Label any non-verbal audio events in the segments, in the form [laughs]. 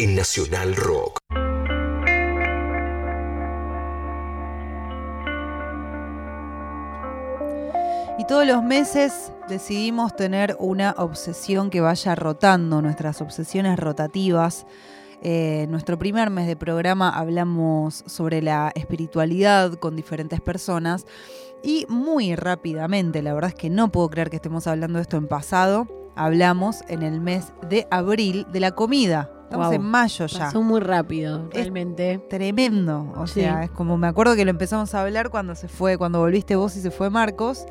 en Nacional Rock. Y todos los meses decidimos tener una obsesión que vaya rotando, nuestras obsesiones rotativas. Eh, nuestro primer mes de programa hablamos sobre la espiritualidad con diferentes personas y muy rápidamente, la verdad es que no puedo creer que estemos hablando de esto en pasado, hablamos en el mes de abril de la comida. Estamos Wow. en mayo ya. Pasó muy rápido, realmente. Tremendo. O Sí. sea, es como me acuerdo que lo empezamos a hablar cuando se fue, cuando volviste vos y se fue Marcos.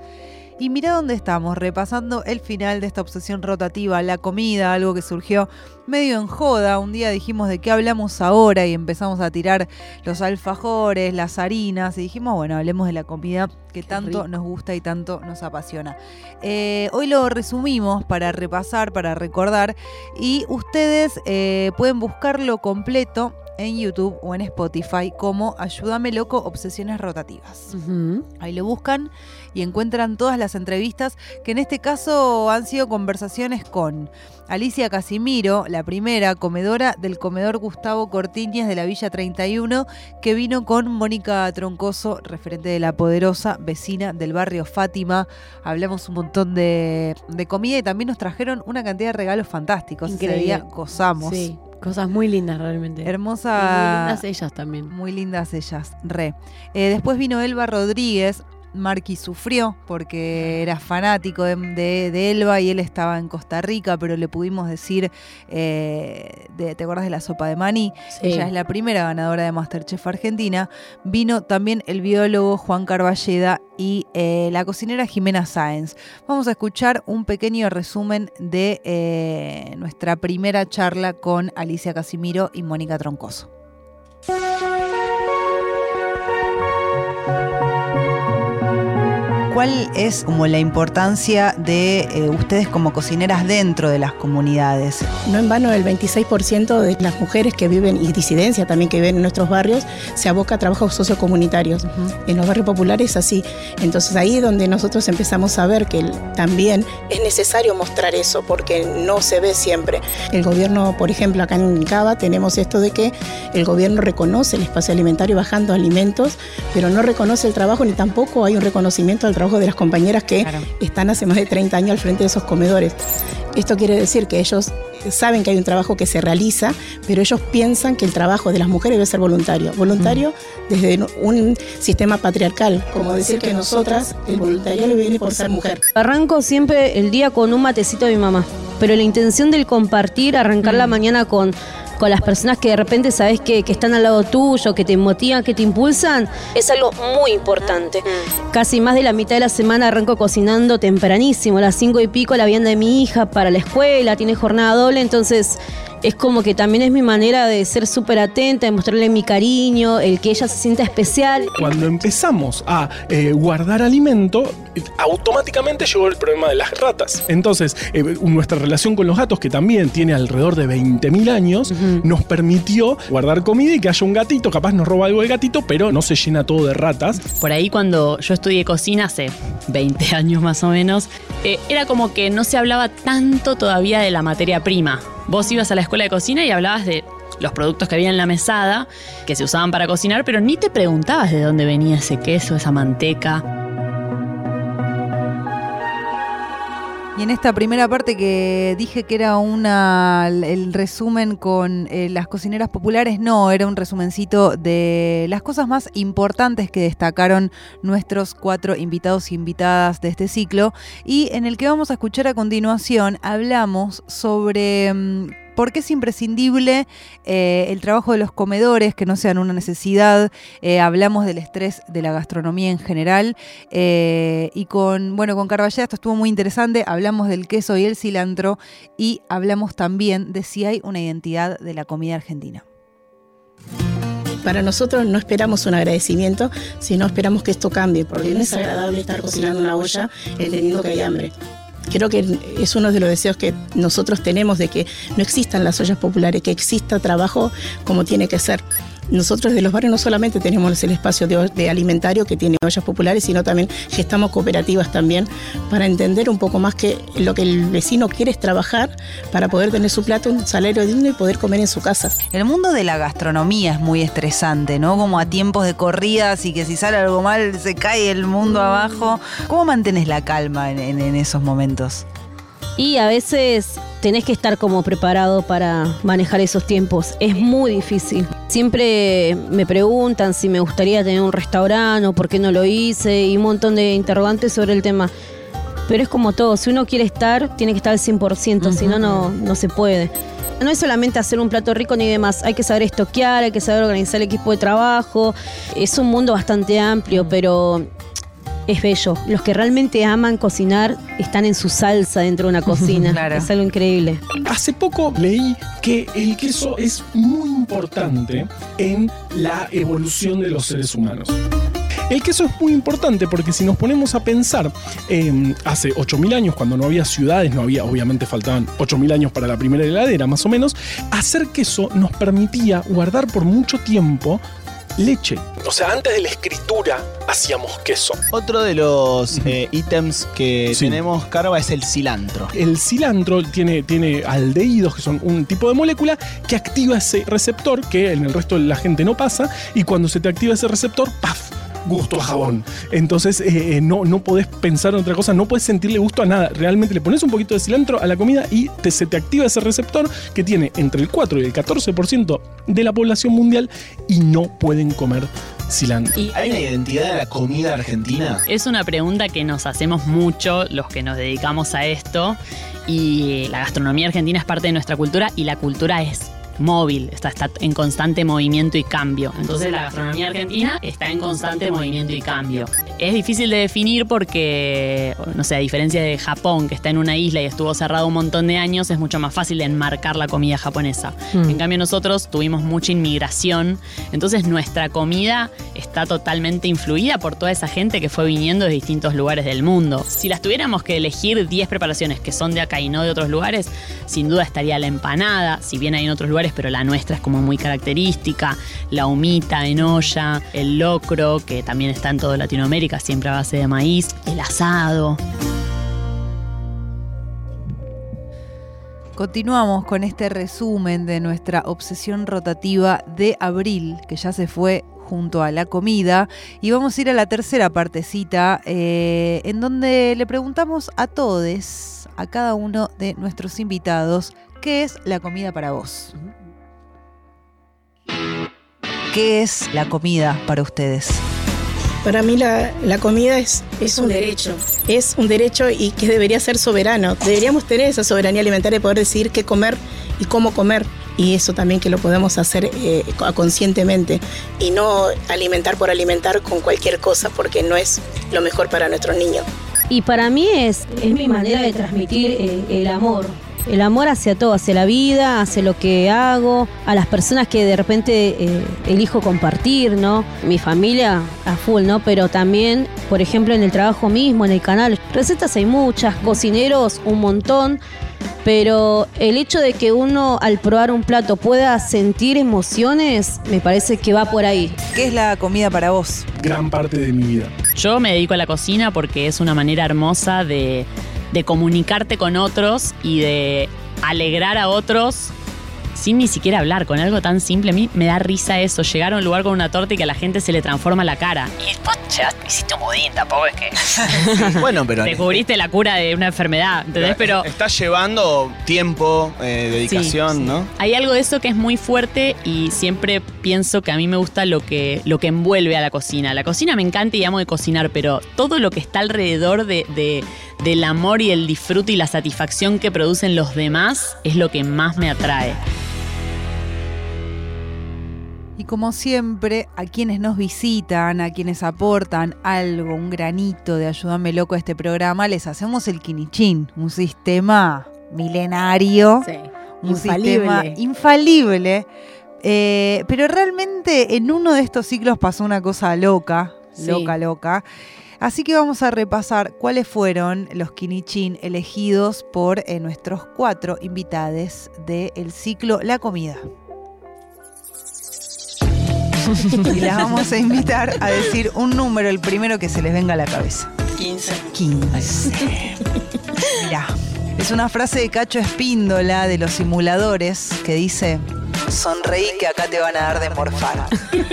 Y mira dónde estamos, repasando el final de esta obsesión rotativa, la comida, algo que surgió medio en joda. Un día dijimos de qué hablamos ahora y empezamos a tirar los alfajores, las harinas y dijimos, bueno, hablemos de la comida que tanto rico. nos gusta y tanto nos apasiona. Eh, hoy lo resumimos para repasar, para recordar y ustedes eh, pueden buscarlo completo en YouTube o en Spotify como Ayúdame Loco Obsesiones Rotativas. Ahí lo buscan y encuentran todas las entrevistas que en este caso han sido conversaciones con Alicia Casimiro, la primera comedora del comedor Gustavo Cortiñas de la Villa 31, que vino con Mónica Troncoso, referente de La Poderosa, vecina del barrio Fátima. Hablamos un montón de, de comida y también nos trajeron una cantidad de regalos fantásticos. Ese Increíble. día gozamos. Sí, cosas muy lindas realmente. Y Hermosa. muy lindas ellas también. Muy lindas ellas, re. Eh, después vino Elba Rodríguez. Marqui sufrió porque era fanático de, de- de Elba y él estaba en Costa Rica, pero le pudimos decir, eh, de- ¿te acuerdas de la sopa de maní? Sí. Ella es la primera ganadora de Masterchef Argentina. Vino también el biólogo Juan Carballeda y eh, la cocinera Jimena Sáenz. Vamos a escuchar un pequeño resumen de eh, nuestra primera charla con Alicia Casimiro y Mónica Troncoso. ¿Cuál es como la importancia de eh, ustedes como cocineras dentro de las comunidades? No en vano el 26% de las mujeres que viven y disidencia también que viven en nuestros barrios se aboca a trabajos sociocomunitarios. En los barrios populares es así. Entonces ahí es donde nosotros empezamos a ver que también es necesario mostrar eso porque no se ve siempre. El gobierno, por ejemplo, acá en Cava tenemos esto de que el gobierno reconoce el espacio alimentario bajando alimentos, pero no reconoce el trabajo ni tampoco hay un reconocimiento al trabajo de las compañeras que Claro. están hace más de 30 años al frente de esos comedores. Esto quiere decir que ellos saben que hay un trabajo que se realiza, pero ellos piensan que el trabajo de las mujeres debe ser voluntario. Voluntario desde un sistema patriarcal, como decir que nosotras el voluntariado viene por ser mujer. Arranco siempre el día con un matecito de mi mamá, pero la intención del compartir, arrancar la mañana con, con las personas que de repente sabes que, que están al lado tuyo, que te motivan, que te impulsan, es algo muy importante. Casi más de la mitad de la semana arranco cocinando tempranísimo, a las cinco y pico la vianda de mi hija para la escuela, tiene jornada doble, entonces es como que también es mi manera de ser súper atenta, de mostrarle mi cariño, el que ella se sienta especial. Cuando empezamos a eh, guardar alimento, automáticamente llegó el problema de las ratas. Entonces, eh, nuestra relación con los gatos, que también tiene alrededor de 20.000 años, nos permitió guardar comida y que haya un gatito, capaz nos roba algo el gatito, pero no se llena todo de ratas. Por ahí cuando yo estudié cocina hace 20 años más o menos, eh, era como que no se hablaba tanto todavía de la materia prima. Vos ibas a la escuela de cocina y hablabas de los productos que había en la mesada, que se usaban para cocinar, pero ni te preguntabas de dónde venía ese queso, esa manteca. Y en esta primera parte que dije que era una el resumen con eh, las cocineras populares, no, era un resumencito de las cosas más importantes que destacaron nuestros cuatro invitados y invitadas de este ciclo. Y en el que vamos a escuchar a continuación, hablamos sobre mm, por qué es imprescindible eh, el trabajo de los comedores, que no sean una necesidad. Eh, hablamos del estrés de la gastronomía en general. Eh, y con, bueno, con esto estuvo muy interesante. Hablamos del queso y el cilantro. Y hablamos también de si hay una identidad de la comida argentina. Para nosotros no esperamos un agradecimiento, sino esperamos que esto cambie, porque no es agradable estar cocinando una olla entendiendo que hay hambre. Creo que es uno de los deseos que nosotros tenemos de que no existan las ollas populares, que exista trabajo como tiene que ser. Nosotros de los barrios no solamente tenemos el espacio de, alimentario que tiene ollas populares, sino también gestamos cooperativas también para entender un poco más que lo que el vecino quiere es trabajar para poder tener su plato, un salario digno y poder comer en su casa. El mundo de la gastronomía es muy estresante, ¿no? Como a tiempos de corridas y que si sale algo mal se cae el mundo abajo. ¿Cómo mantienes la calma en esos momentos? Y a veces tenés que estar como preparado para manejar esos tiempos. Es muy difícil. Siempre me preguntan si me gustaría tener un restaurante o por qué no lo hice y un montón de interrogantes sobre el tema. Pero es como todo, si uno quiere estar, tiene que estar al 100%, si no, no se puede. No es solamente hacer un plato rico ni demás, hay que saber estoquear, hay que saber organizar el equipo de trabajo. Es un mundo bastante amplio, pero es bello. Los que realmente aman cocinar están en su salsa dentro de una [laughs] cocina. Es algo increíble. Hace poco leí que el queso es muy importante en la evolución de los seres humanos. El queso es muy importante porque si nos ponemos a pensar, em, hace 8.000 años, cuando no había ciudades, no había, obviamente faltaban 8.000 años para la primera heladera, más o menos, hacer queso nos permitía guardar por mucho tiempo leche. O sea, antes de la escritura hacíamos queso. Otro de los eh, ítems que tenemos, Carva, es el cilantro. El cilantro tiene, tiene aldehídos, que son un tipo de molécula que activa ese receptor que en el resto de la gente no pasa. Y cuando se te activa ese receptor, ¡paf! Gusto a jabón. Entonces eh, eh, no, no podés pensar en otra cosa, no puedes sentirle gusto a nada. Realmente le pones un poquito de cilantro a la comida y te, se te activa ese receptor que tiene entre el 4 y el 14% de la población mundial y no pueden comer cilantro. ¿Hay una identidad de la comida argentina? Es una pregunta que nos hacemos mucho los que nos dedicamos a esto y la gastronomía argentina es parte de nuestra cultura y la cultura es móvil, está, está en constante movimiento y cambio. Entonces la gastronomía argentina está en constante movimiento y cambio. Es difícil de definir porque, no sé, a diferencia de Japón, que está en una isla y estuvo cerrado un montón de años, es mucho más fácil de enmarcar la comida japonesa. Mm. En cambio nosotros tuvimos mucha inmigración, entonces nuestra comida está totalmente influida por toda esa gente que fue viniendo de distintos lugares del mundo. Si las tuviéramos que elegir 10 preparaciones que son de acá y no de otros lugares, sin duda estaría la empanada, si bien hay en otros lugares pero la nuestra es como muy característica. La humita en olla, el locro, que también está en toda Latinoamérica, siempre a base de maíz, el asado. Continuamos con este resumen de nuestra obsesión rotativa de abril, que ya se fue junto a la comida. Y vamos a ir a la tercera partecita, eh, en donde le preguntamos a todos, a cada uno de nuestros invitados, ¿qué es la comida para vos? ¿Qué es la comida para ustedes? Para mí la, comida es, es un derecho. Es un derecho y que debería ser soberano. Deberíamos tener esa soberanía alimentaria de poder decidir qué comer y cómo comer. Y eso también que lo podemos hacer eh, conscientemente y no alimentar por alimentar con cualquier cosa porque no es lo mejor para nuestros niños. Y para mí es, es mi manera de transmitir eh, el amor, el amor hacia todo, hacia la vida, hacia lo que hago, a las personas que de repente eh, elijo compartir, ¿no? Mi familia a full, ¿no? Pero también, por ejemplo, en el trabajo mismo, en el canal, recetas hay muchas, cocineros un montón, pero el hecho de que uno al probar un plato pueda sentir emociones, me parece que va por ahí. ¿Qué es la comida para vos? Gran parte de mi vida. Yo me dedico a la cocina porque es una manera hermosa de de comunicarte con otros y de alegrar a otros sin ni siquiera hablar, con algo tan simple. A mí me da risa eso, llegar a un lugar con una torta y que a la gente se le transforma la cara. Y hiciste un budín, tampoco es que... [laughs] bueno, pero... Te cubriste la cura de una enfermedad, ¿entendés? Pero... Estás llevando tiempo, eh, dedicación, ¿no? Hay algo de eso que es muy fuerte y siempre pienso que a mí me gusta lo que, lo que envuelve a la cocina. La cocina me encanta y amo de cocinar, pero todo lo que está alrededor de, del amor y el disfrute y la satisfacción que producen los demás es lo que más me atrae. Y como siempre, a quienes nos visitan, a quienes aportan algo, un granito de ayúdame loco a este programa, les hacemos el quinichín, un sistema milenario, un sistema infalible. Eh, pero realmente en uno de estos ciclos pasó una cosa loca, loca, loca. Así que vamos a repasar cuáles fueron los quinichín elegidos por eh, nuestros cuatro invitados del ciclo La Comida. [laughs] y las vamos a invitar a decir un número, el primero que se les venga a la cabeza. 15. 15. Mirá, es una frase de Cacho Espíndola de los simuladores que dice: Sonreí que acá te van a dar de morfar.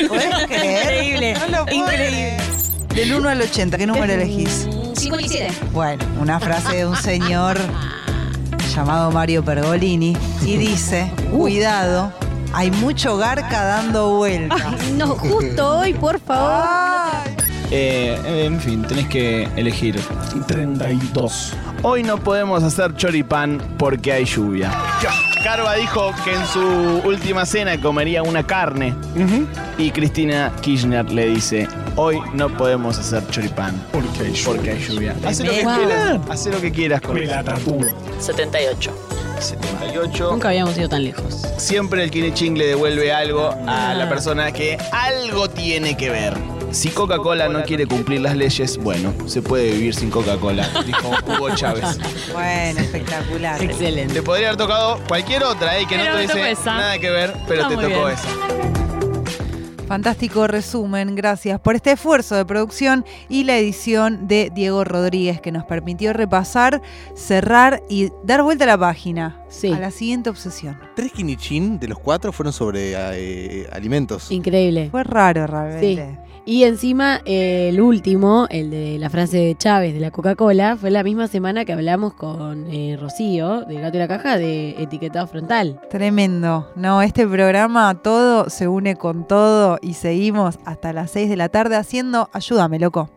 ¿Puedes creer? Increíble, No lo puedo increíble. creer. Del 1 al 80, ¿qué número elegís? 57. Bueno, una frase de un señor llamado Mario Pergolini y dice, cuidado, hay mucho garca dando vueltas. No, justo hoy, por favor. Ay. Eh, en fin, tenés que elegir. 32. Hoy no podemos hacer choripán porque hay lluvia. Carva dijo que en su última cena comería una carne. Y Cristina Kirchner le dice, hoy no podemos hacer choripán Porque hay porque hay lluvia. Haz lo que Wow. quieras. Haz lo que quieras con Me la tatúo. 78. 78. Nunca habíamos ido tan lejos. Siempre el Kineching le devuelve algo a la persona que algo tiene que ver. Si Coca-Cola no quiere cumplir las leyes, bueno, se puede vivir sin Coca-Cola, [laughs] dijo Hugo Chávez. Bueno, espectacular. Excelente. Te podría haber tocado cualquier otra, ¿eh? que Pero no esa. nada que ver, pero Está te tocó bien. esa. Fantástico resumen, gracias por este esfuerzo de producción y la edición de Diego Rodríguez que nos permitió repasar, cerrar y dar vuelta a la página Sí. a la siguiente obsesión. Tres Kinichin de los cuatro fueron sobre eh, alimentos. Increíble. Fue raro realmente. Y encima, eh, el último, el de la frase de Chávez de la Coca-Cola, fue la misma semana que hablamos con eh, Rocío, de Gato y la Caja, de etiquetado frontal. Tremendo. No, este programa todo se une con todo y seguimos hasta las 6 de la tarde haciendo Ayúdame, loco.